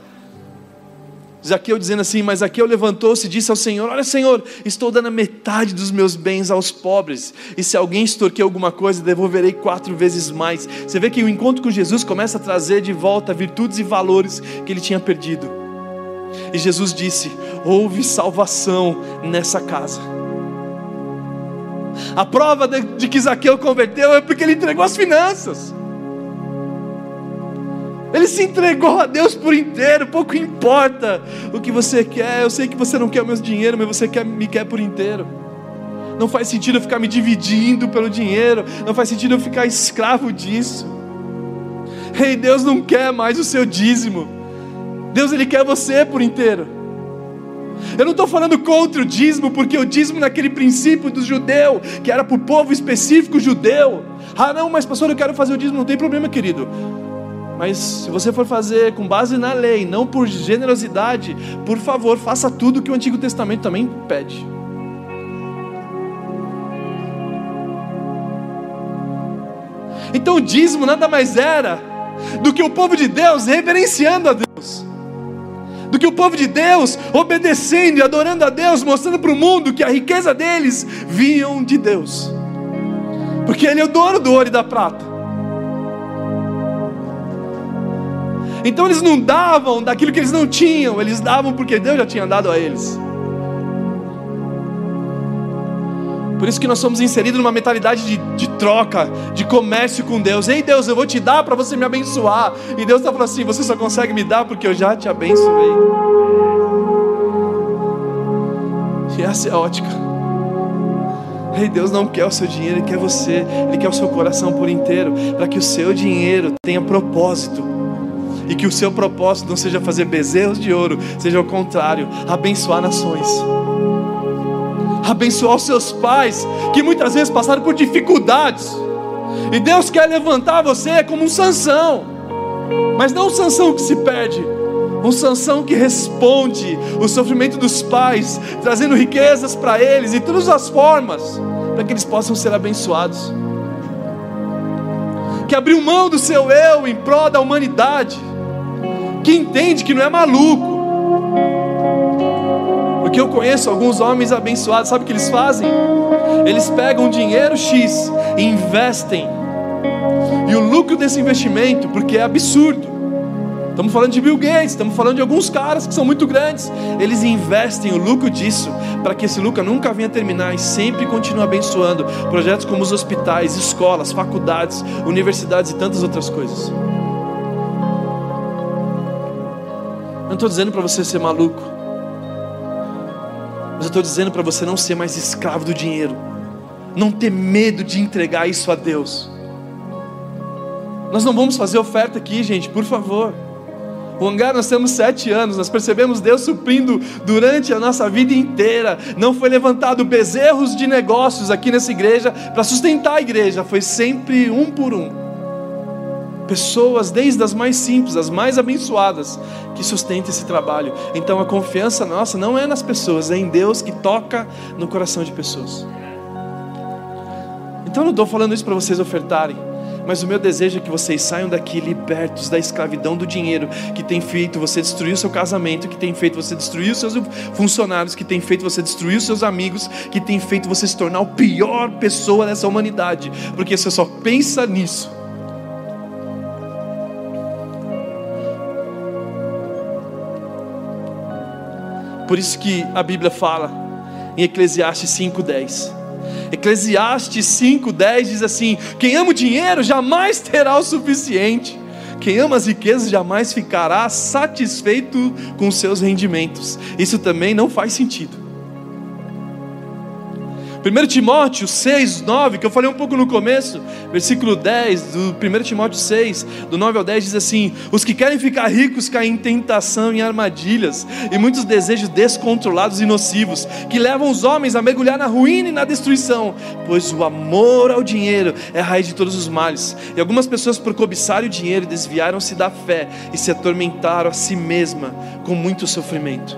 Zaqueu dizendo assim: Mas Zaqueu levantou-se e disse ao Senhor: Olha, Senhor, estou dando a metade dos meus bens aos pobres, e se alguém extorquir alguma coisa, devolverei quatro vezes mais. Você vê que o encontro com Jesus começa a trazer de volta virtudes e valores que ele tinha perdido. E Jesus disse: Houve salvação nessa casa. A prova de, de que Zaqueu converteu é porque ele entregou as finanças. Ele se entregou a Deus por inteiro, pouco importa o que você quer. Eu sei que você não quer o meu dinheiro, mas você quer, me quer por inteiro. Não faz sentido eu ficar me dividindo pelo dinheiro, não faz sentido eu ficar escravo disso. Ei, Deus não quer mais o seu dízimo. Deus ele quer você por inteiro. Eu não estou falando contra o dízimo, porque o dízimo naquele princípio do judeu, que era para o povo específico judeu. Ah, não, mas pastor, eu quero fazer o dízimo, não tem problema, querido. Mas se você for fazer com base na lei, não por generosidade, por favor, faça tudo que o Antigo Testamento também pede. Então o dízimo nada mais era do que o povo de Deus reverenciando a Deus do que o povo de Deus obedecendo e adorando a Deus, mostrando para o mundo que a riqueza deles vinham de Deus, porque Ele é o dono do ouro e da prata. Então eles não davam daquilo que eles não tinham, eles davam porque Deus já tinha dado a eles. Por isso que nós somos inseridos numa mentalidade de, de troca, de comércio com Deus. Ei Deus, eu vou te dar para você me abençoar. E Deus está falando assim: você só consegue me dar porque eu já te abençoei. E essa é a ótica. Ei, Deus não quer o seu dinheiro, Ele quer você, Ele quer o seu coração por inteiro, para que o seu dinheiro tenha propósito e que o seu propósito não seja fazer bezerros de ouro, seja o contrário, abençoar nações. Abençoar os seus pais, que muitas vezes passaram por dificuldades. E Deus quer levantar você como um Sansão. Mas não um Sansão que se perde, um Sansão que responde o sofrimento dos pais, trazendo riquezas para eles de todas as formas, para que eles possam ser abençoados. Que abriu mão do seu eu em prol da humanidade que entende que não é maluco. Porque eu conheço alguns homens abençoados, sabe o que eles fazem? Eles pegam dinheiro X e investem. E o lucro desse investimento, porque é absurdo. Estamos falando de Bill Gates, estamos falando de alguns caras que são muito grandes. Eles investem o lucro disso para que esse lucro nunca venha terminar e sempre continue abençoando projetos como os hospitais, escolas, faculdades, universidades e tantas outras coisas. não estou dizendo para você ser maluco, mas eu estou dizendo para você não ser mais escravo do dinheiro, não ter medo de entregar isso a Deus. Nós não vamos fazer oferta aqui, gente, por favor. O hangar nós temos sete anos, nós percebemos Deus suprindo durante a nossa vida inteira. Não foi levantado bezerros de negócios aqui nessa igreja para sustentar a igreja, foi sempre um por um pessoas, desde as mais simples, as mais abençoadas, que sustentam esse trabalho. Então a confiança nossa não é nas pessoas, é em Deus que toca no coração de pessoas. Então eu não estou falando isso para vocês ofertarem, mas o meu desejo é que vocês saiam daqui libertos da escravidão do dinheiro que tem feito você destruir o seu casamento, que tem feito você destruir os seus funcionários, que tem feito você destruir os seus amigos, que tem feito você se tornar a pior pessoa dessa humanidade, porque você só pensa nisso. Por isso que a Bíblia fala em Eclesiastes 5:10. Eclesiastes 5:10 diz assim: Quem ama o dinheiro jamais terá o suficiente. Quem ama as riquezas jamais ficará satisfeito com seus rendimentos. Isso também não faz sentido. 1 Timóteo 6, 9, que eu falei um pouco no começo, versículo 10 do 1 Timóteo 6, do 9 ao 10, diz assim: Os que querem ficar ricos caem em tentação e armadilhas, e muitos desejos descontrolados e nocivos, que levam os homens a mergulhar na ruína e na destruição, pois o amor ao dinheiro é a raiz de todos os males. E algumas pessoas, por cobiçar o dinheiro, desviaram-se da fé e se atormentaram a si mesma com muito sofrimento.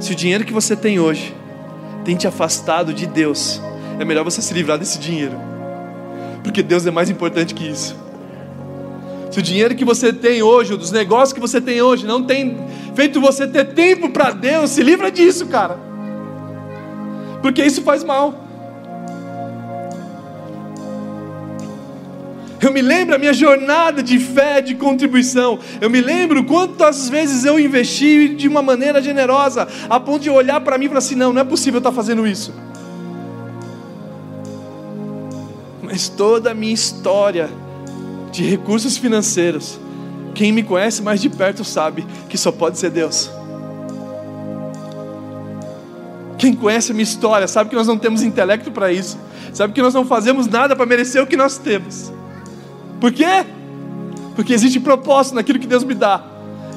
Se o dinheiro que você tem hoje, tem te afastado de Deus, é melhor você se livrar desse dinheiro, porque Deus é mais importante que isso. Se o dinheiro que você tem hoje, ou dos negócios que você tem hoje, não tem feito você ter tempo para Deus, se livra disso, cara, porque isso faz mal. Eu me lembro a minha jornada de fé, de contribuição. Eu me lembro quantas vezes eu investi de uma maneira generosa, a ponto de olhar para mim e falar assim: não, não é possível estar fazendo isso. Mas toda a minha história de recursos financeiros, quem me conhece mais de perto sabe que só pode ser Deus. Quem conhece a minha história sabe que nós não temos intelecto para isso, sabe que nós não fazemos nada para merecer o que nós temos. Por quê? Porque existe propósito naquilo que Deus me dá.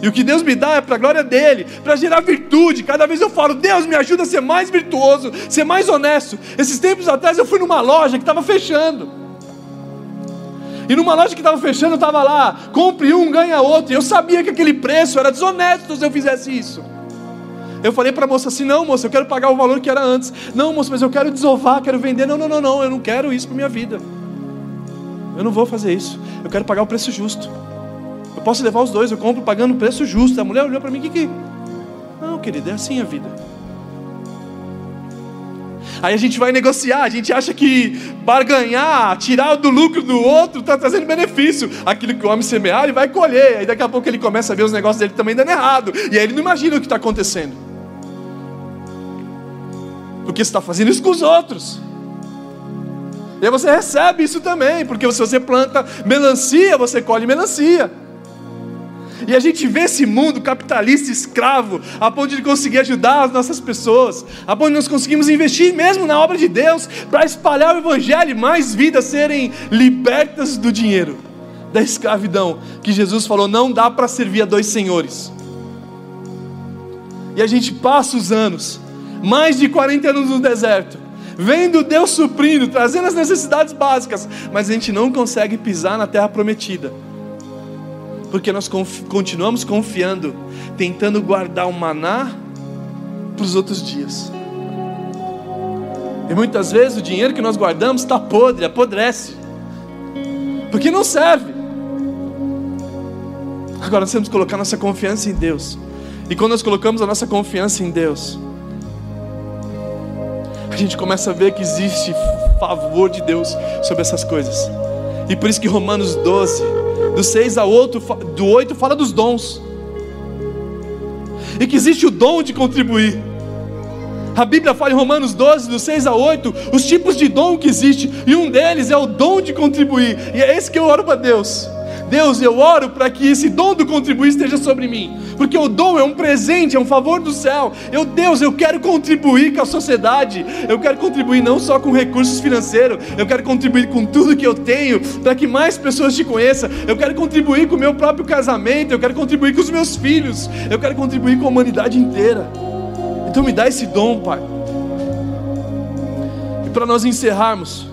E o que Deus me dá é para a glória dele, para gerar virtude. Cada vez eu falo, Deus me ajuda a ser mais virtuoso, ser mais honesto. Esses tempos atrás eu fui numa loja que estava fechando. E numa loja que estava fechando, estava lá, compre um, ganha outro. E eu sabia que aquele preço era desonesto se eu fizesse isso. Eu falei para a moça assim: não, moça, eu quero pagar o valor que era antes. Não, moça, mas eu quero desovar, quero vender. Não, não, não, não, eu não quero isso para minha vida. Eu não vou fazer isso. Eu quero pagar o preço justo. Eu posso levar os dois, eu compro pagando o preço justo. A mulher olhou para mim, que que? Não, querida, é assim a vida. Aí a gente vai negociar, a gente acha que barganhar, tirar do lucro do outro, está trazendo benefício. Aquilo que o homem semear, ele vai colher. Aí daqui a pouco ele começa a ver os negócios dele também dando errado. E aí ele não imagina o que está acontecendo. Porque você está fazendo isso com os outros. E aí você recebe isso também, porque se você planta melancia, você colhe melancia. E a gente vê esse mundo capitalista escravo, a ponto de conseguir ajudar as nossas pessoas, a ponto de nós conseguimos investir mesmo na obra de Deus para espalhar o Evangelho e mais vidas serem libertas do dinheiro, da escravidão, que Jesus falou: não dá para servir a dois senhores. E a gente passa os anos, mais de 40 anos no deserto, vendo Deus suprindo, trazendo as necessidades básicas, mas a gente não consegue pisar na terra prometida porque nós continuamos confiando, tentando guardar o maná para os outros dias. E muitas vezes o dinheiro que nós guardamos está podre, apodrece, porque não serve. Agora nós temos que colocar nossa confiança em Deus, e quando nós colocamos a nossa confiança em Deus, gente começa a ver que existe favor de Deus sobre essas coisas, e por isso que Romanos 12, do 6 ao 8, do 8 fala dos dons. E que existe o dom de contribuir. A Bíblia fala em Romanos 12, do 6 a 8, os tipos de dom que existe, e um deles é o dom de contribuir. E é esse que eu oro para Deus. Deus, eu oro para que esse dom do contribuir esteja sobre mim, porque o dom é um presente, é um favor do céu. Eu, Deus, eu quero contribuir com a sociedade, eu quero contribuir não só com recursos financeiros, eu quero contribuir com tudo que eu tenho, para que mais pessoas te conheçam. Eu quero contribuir com o meu próprio casamento, eu quero contribuir com os meus filhos, eu quero contribuir com a humanidade inteira. Então me dá esse dom, Pai. E para nós encerrarmos,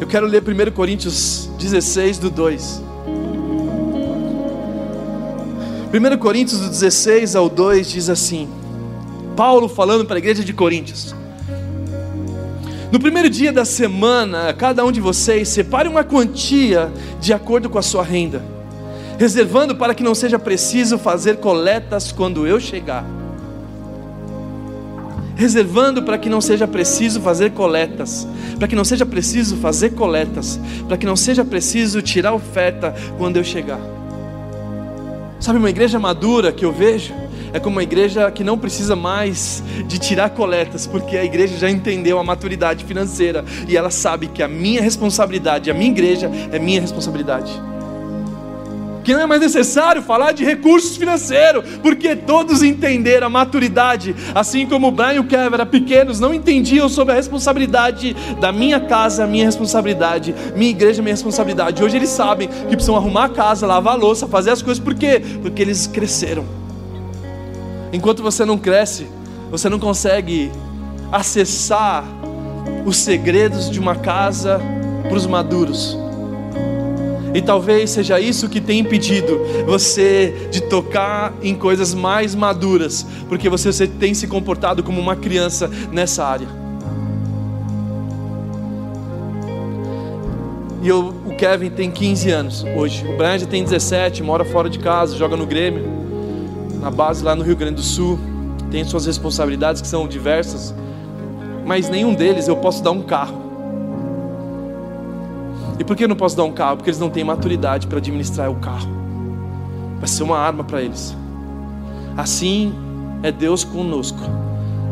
eu quero ler 1 Coríntios 16, do 2. 1 Coríntios do 16 ao 2 diz assim: Paulo falando para a igreja de Coríntios. No primeiro dia da semana, cada um de vocês separe uma quantia de acordo com a sua renda, reservando para que não seja preciso fazer coletas quando eu chegar reservando para que não seja preciso fazer coletas, para que não seja preciso fazer coletas, para que não seja preciso tirar oferta quando eu chegar. Sabe, uma igreja madura que eu vejo é como uma igreja que não precisa mais de tirar coletas, porque a igreja já entendeu a maturidade financeira e ela sabe que a minha responsabilidade, a minha igreja é minha responsabilidade que não é mais necessário falar de recursos financeiros, porque todos entenderam a maturidade, assim como o Brian e o Kevin eram pequenos, não entendiam sobre a responsabilidade da minha casa, minha responsabilidade, minha igreja, minha responsabilidade. Hoje eles sabem que precisam arrumar a casa, lavar a louça, fazer as coisas, por quê? Porque eles cresceram. Enquanto você não cresce, você não consegue acessar os segredos de uma casa para os maduros. E talvez seja isso que tem impedido você de tocar em coisas mais maduras, porque você, você tem se comportado como uma criança nessa área. E eu, o Kevin tem 15 anos hoje, o Brian tem 17, mora fora de casa, joga no Grêmio, na base lá no Rio Grande do Sul, tem suas responsabilidades que são diversas, mas nenhum deles eu posso dar um carro. E por que eu não posso dar um carro? Porque eles não têm maturidade para administrar o carro. Vai ser uma arma para eles. Assim é Deus conosco.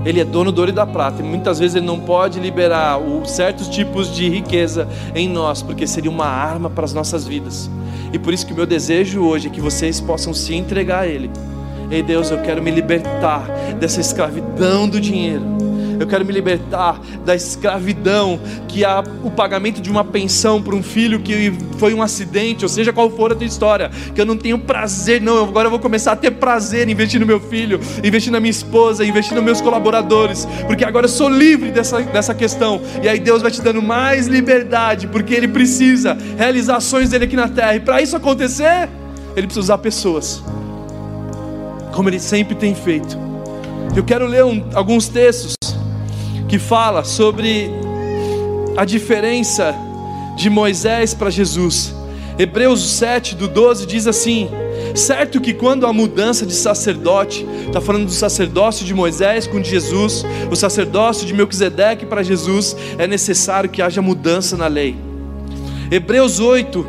Ele é dono do ouro e da prata. E muitas vezes ele não pode liberar certos tipos de riqueza em nós, porque seria uma arma para as nossas vidas. E por isso que o meu desejo hoje é que vocês possam se entregar a Ele. Ei Deus, eu quero me libertar dessa escravidão do dinheiro eu quero me libertar da escravidão, que é o pagamento de uma pensão para um filho que foi um acidente, ou seja qual for a tua história, que eu não tenho prazer, não, agora eu vou começar a ter prazer em investir no meu filho, investir na minha esposa, investir nos meus colaboradores, porque agora eu sou livre dessa, dessa questão, e aí Deus vai te dando mais liberdade, porque Ele precisa realizar ações dele aqui na terra, e para isso acontecer, Ele precisa usar pessoas, como Ele sempre tem feito. Eu quero ler um, alguns textos que fala sobre a diferença de Moisés para Jesus. Hebreus 7, do 12, diz assim: Certo que quando a mudança de sacerdote, está falando do sacerdócio de Moisés com Jesus, o sacerdócio de Melquisedeque para Jesus, é necessário que haja mudança na lei. Hebreus 8,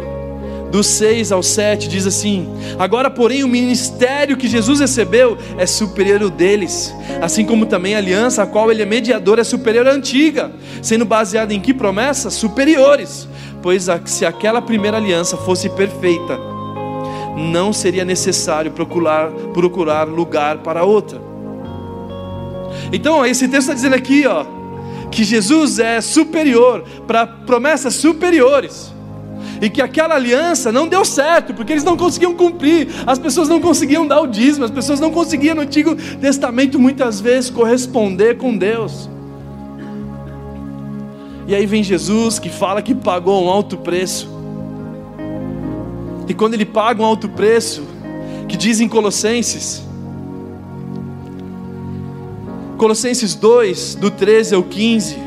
do 6 ao 7, diz assim: Agora, porém, o ministério que Jesus recebeu é superior ao deles, assim como também a aliança a qual ele é mediador é superior à antiga, sendo baseada em que promessas? Superiores. Pois se aquela primeira aliança fosse perfeita, não seria necessário procurar, procurar lugar para outra. Então, esse texto está dizendo aqui, ó, que Jesus é superior para promessas superiores e que aquela aliança não deu certo, porque eles não conseguiam cumprir, as pessoas não conseguiam dar o dízimo, as pessoas não conseguiam no Antigo Testamento muitas vezes corresponder com Deus. E aí vem Jesus que fala que pagou um alto preço. E quando ele paga um alto preço, que diz em Colossenses, Colossenses 2, do 13 ao 15,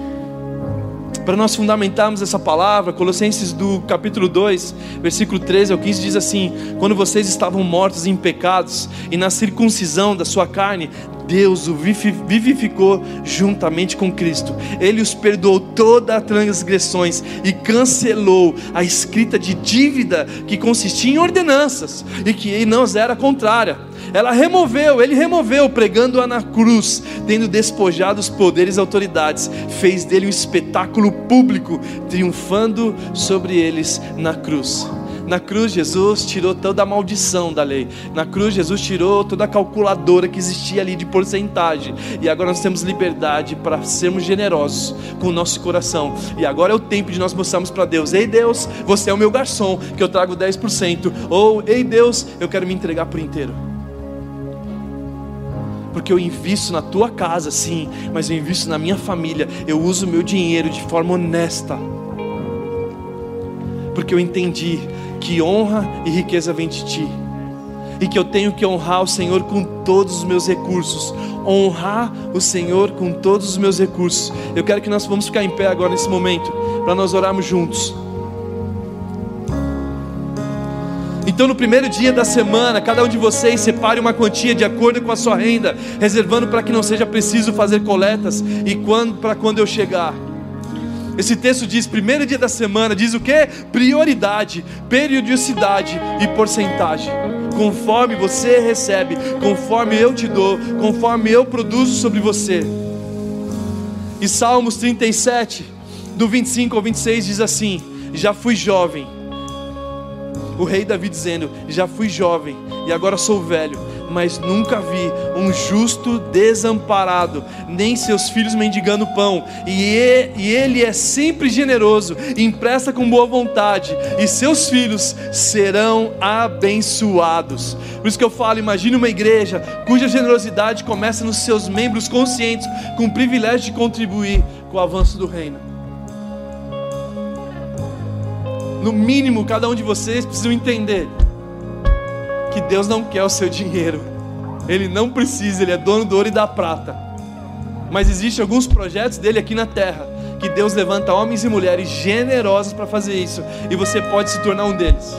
para nós fundamentarmos essa palavra, Colossenses do capítulo 2, versículo 13 ao 15 diz assim: Quando vocês estavam mortos em pecados e na circuncisão da sua carne, Deus o vivificou juntamente com Cristo. Ele os perdoou todas as transgressões e cancelou a escrita de dívida que consistia em ordenanças e que não era contrária ela removeu, ele removeu, pregando-a na cruz, tendo despojado os poderes e autoridades, fez dele um espetáculo público, triunfando sobre eles na cruz. Na cruz, Jesus tirou toda a maldição da lei. Na cruz, Jesus tirou toda a calculadora que existia ali de porcentagem. E agora nós temos liberdade para sermos generosos com o nosso coração. E agora é o tempo de nós mostrarmos para Deus: Ei Deus, você é o meu garçom, que eu trago 10%. Ou, Ei Deus, eu quero me entregar por inteiro porque eu invisto na tua casa, sim, mas eu invisto na minha família, eu uso o meu dinheiro de forma honesta, porque eu entendi que honra e riqueza vem de ti, e que eu tenho que honrar o Senhor com todos os meus recursos, honrar o Senhor com todos os meus recursos. Eu quero que nós vamos ficar em pé agora nesse momento, para nós orarmos juntos. Então, no primeiro dia da semana, cada um de vocês separe uma quantia de acordo com a sua renda, reservando para que não seja preciso fazer coletas e quando para quando eu chegar. Esse texto diz: primeiro dia da semana, diz o que? Prioridade, periodicidade e porcentagem. Conforme você recebe, conforme eu te dou, conforme eu produzo sobre você. E Salmos 37, do 25 ao 26 diz assim: Já fui jovem o rei Davi dizendo: Já fui jovem e agora sou velho, mas nunca vi um justo desamparado, nem seus filhos mendigando pão. E ele é sempre generoso, empresta com boa vontade, e seus filhos serão abençoados. Por isso que eu falo: imagine uma igreja cuja generosidade começa nos seus membros conscientes, com o privilégio de contribuir com o avanço do reino. No mínimo, cada um de vocês precisa entender que Deus não quer o seu dinheiro. Ele não precisa, ele é dono do ouro e da prata. Mas existem alguns projetos dele aqui na terra que Deus levanta homens e mulheres generosos para fazer isso, e você pode se tornar um deles.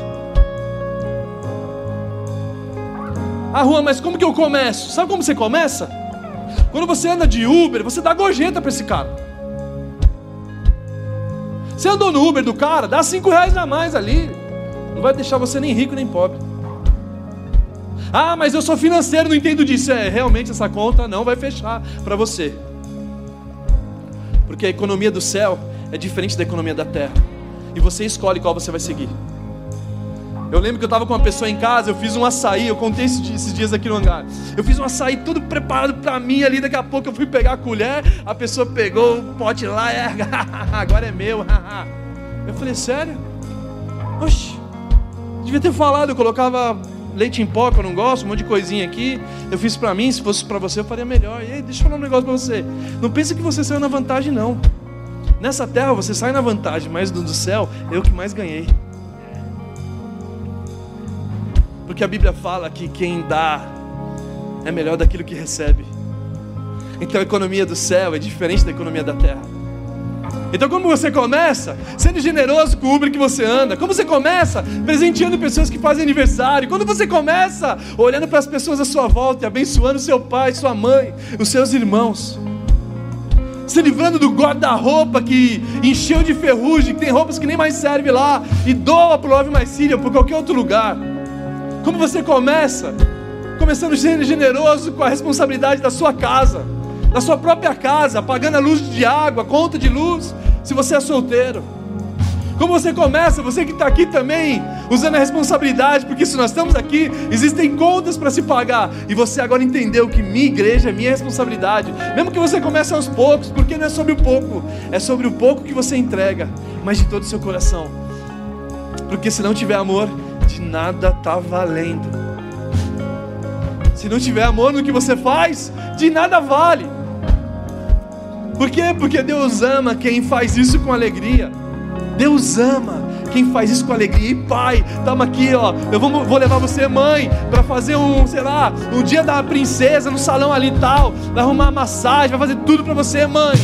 Ah, Juan, mas como que eu começo? Sabe como você começa? Quando você anda de Uber, você dá gorjeta para esse cara. Você andou no Uber do cara, dá cinco reais a mais ali. Não vai deixar você nem rico nem pobre. Ah, mas eu sou financeiro, não entendo disso. É, realmente essa conta não vai fechar para você. Porque a economia do céu é diferente da economia da terra. E você escolhe qual você vai seguir. Eu lembro que eu estava com uma pessoa em casa, eu fiz um açaí, eu contei esses dias aqui no hangar. Eu fiz um açaí tudo preparado para mim ali, daqui a pouco eu fui pegar a colher, a pessoa pegou o pote lá, é, agora é meu. eu falei, sério? Oxi, devia ter falado, eu colocava leite em pó que eu não gosto, um monte de coisinha aqui. Eu fiz para mim, se fosse para você eu faria melhor. E aí, deixa eu falar um negócio para você. Não pense que você saiu na vantagem não. Nessa terra você sai na vantagem, mas do céu eu que mais ganhei. Porque a Bíblia fala que quem dá é melhor daquilo que recebe. Então a economia do céu é diferente da economia da terra. Então, como você começa? Sendo generoso com o Uber que você anda. Como você começa? Presenteando pessoas que fazem aniversário. Quando você começa? Olhando para as pessoas à sua volta e abençoando seu pai, sua mãe, os seus irmãos. se livrando do guarda-roupa que encheu de ferrugem, que tem roupas que nem mais serve lá, e doa para o Love My City ou para qualquer outro lugar. Como você começa? Começando ser generoso com a responsabilidade da sua casa, da sua própria casa, pagando a luz de água, conta de luz, se você é solteiro. Como você começa, você que está aqui também, usando a responsabilidade, porque se nós estamos aqui, existem contas para se pagar, e você agora entendeu que minha igreja é minha responsabilidade, mesmo que você comece aos poucos, porque não é sobre o pouco, é sobre o pouco que você entrega, mas de todo o seu coração, porque se não tiver amor, de nada está valendo. Se não tiver amor no que você faz, de nada vale. Por quê? Porque Deus ama quem faz isso com alegria. Deus ama quem faz isso com alegria. E pai, estamos aqui, ó. Eu vou, vou levar você, mãe, para fazer um, sei lá, um dia da princesa no salão ali e tal. Vai arrumar massagem, vai fazer tudo para você, mãe.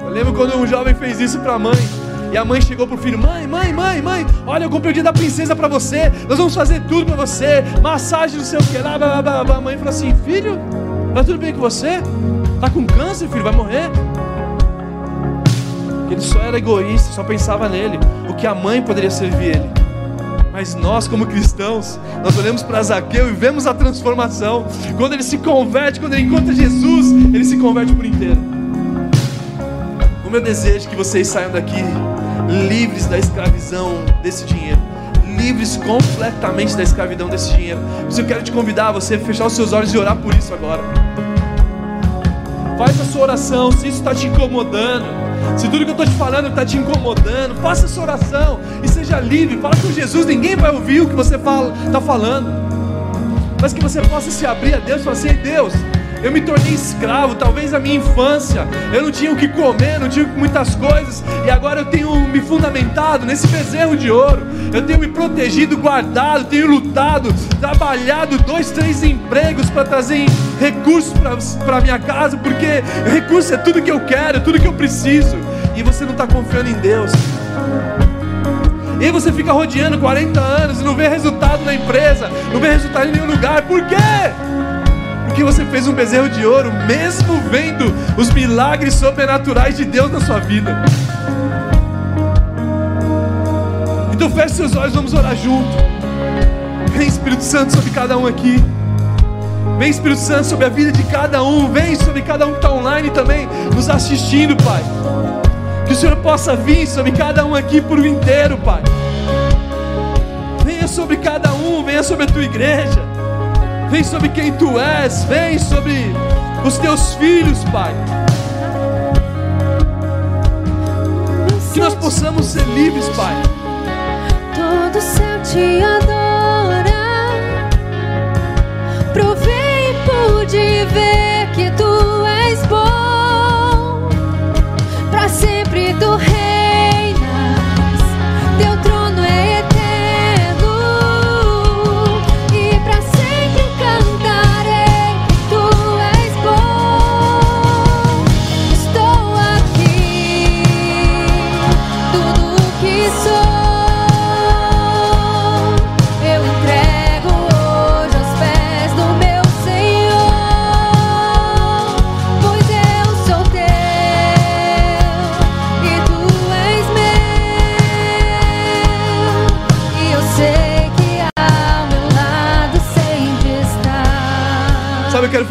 Eu lembro quando um jovem fez isso para a mãe. E a mãe chegou pro filho: Mãe, mãe, mãe, mãe, olha, eu comprei o dia da princesa para você. Nós vamos fazer tudo para você. Massagem, não sei o que lá. Blá, blá, blá. A mãe falou assim: Filho, tá tudo bem com você? Tá com câncer, filho? Vai morrer? Ele só era egoísta, só pensava nele, o que a mãe poderia servir ele. Mas nós, como cristãos, nós olhamos para Zaqueu e vemos a transformação. Quando ele se converte, quando ele encontra Jesus, ele se converte por inteiro. O meu desejo é que vocês saiam daqui livres da escravidão desse dinheiro, livres completamente da escravidão desse dinheiro. Mas eu quero te convidar a você fechar os seus olhos e orar por isso agora. Faz a sua oração, se isso está te incomodando, se tudo que eu estou te falando está te incomodando, faça essa oração e seja livre. Fala com Jesus, ninguém vai ouvir o que você está fala, tá falando. Mas que você possa se abrir a Deus e falar assim: Deus, eu me tornei escravo, talvez na minha infância eu não tinha o que comer, não tinha muitas coisas, e agora eu tenho me fundamentado nesse bezerro de ouro, eu tenho me protegido, guardado, tenho lutado, trabalhado dois, três empregos para trazer recursos para minha casa, porque recurso é tudo que eu quero, é tudo que eu preciso, e você não está confiando em Deus. E você fica rodeando 40 anos e não vê resultado na empresa, não vê resultado em nenhum lugar. Por quê? Porque você fez um bezerro de ouro, mesmo vendo os milagres sobrenaturais de Deus na sua vida. Então feche seus olhos, vamos orar junto. Vem Espírito Santo sobre cada um aqui. Vem Espírito Santo sobre a vida de cada um. Vem sobre cada um que está online também, nos assistindo, Pai. Que o Senhor possa vir sobre cada um aqui por inteiro, Pai. Venha sobre cada um, venha sobre a tua igreja vem sobre quem tu és, vem sobre os teus filhos, Pai. Que nós possamos ser livres, Pai. Todo céu te adora. Provei e pude ver que tu és bom. Para sempre tu reinas.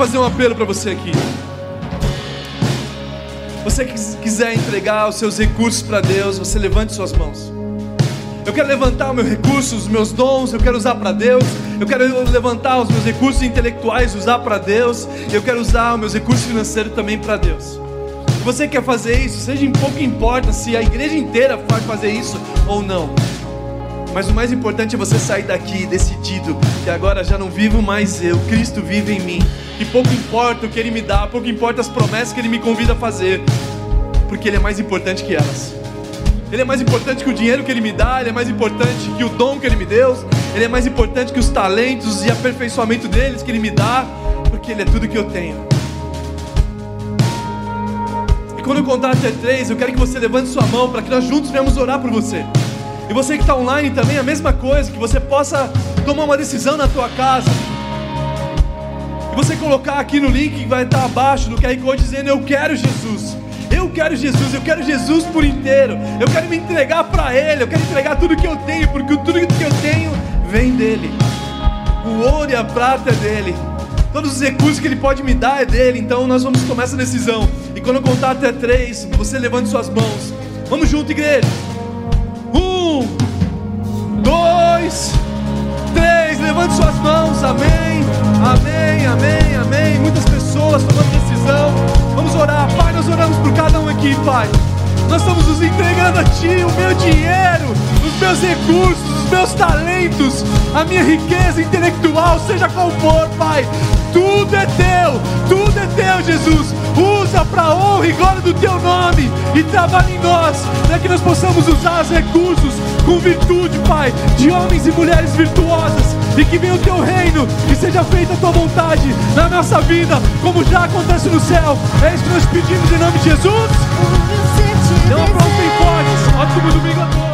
Fazer um apelo para você aqui. Você que quiser entregar os seus recursos para Deus, você levante suas mãos. Eu quero levantar os meus recursos, os meus dons, eu quero usar para Deus. Eu quero levantar os meus recursos intelectuais, usar para Deus. Eu quero usar os meus recursos financeiros também para Deus. Se você quer fazer isso, seja em pouco importa se a igreja inteira pode fazer isso ou não. Mas o mais importante é você sair daqui decidido que agora já não vivo mais eu, Cristo vive em mim. Que pouco importa o que Ele me dá, pouco importa as promessas que Ele me convida a fazer, porque Ele é mais importante que elas. Ele é mais importante que o dinheiro que Ele me dá, Ele é mais importante que o dom que Ele me deu, Ele é mais importante que os talentos e aperfeiçoamento deles que Ele me dá, porque Ele é tudo que eu tenho. E quando eu contar até três, eu quero que você levante sua mão para que nós juntos venhamos orar por você. E você que está online também, a mesma coisa, que você possa tomar uma decisão na tua casa. e você colocar aqui no link que vai estar abaixo do QR Code dizendo eu quero Jesus. Eu quero Jesus, eu quero Jesus por inteiro. Eu quero me entregar para Ele, eu quero entregar tudo que eu tenho, porque tudo que eu tenho vem dele. O ouro e a prata é dele. Todos os recursos que Ele pode me dar é dele. Então nós vamos tomar essa decisão. E quando eu contar até três, você levante suas mãos. Vamos junto, igreja. Dois, três. Levante suas mãos. Amém. Amém, amém, amém. Muitas pessoas tomando decisão. Vamos orar. Pai, nós oramos por cada um aqui, Pai. Nós estamos nos entregando a Ti, o meu dinheiro, os meus recursos, os meus talentos, a minha riqueza intelectual, seja qual for, Pai. Tudo é teu, tudo é teu, Jesus. Usa para a honra e glória do teu nome e trabalha em nós, para que nós possamos usar os recursos com virtude, Pai, de homens e mulheres virtuosas e que venha o teu reino e seja feita a tua vontade na nossa vida, como já acontece no céu. É isso que nós pedimos em nome de Jesus. Uma prova bem forte. Ótimo domingo a todos.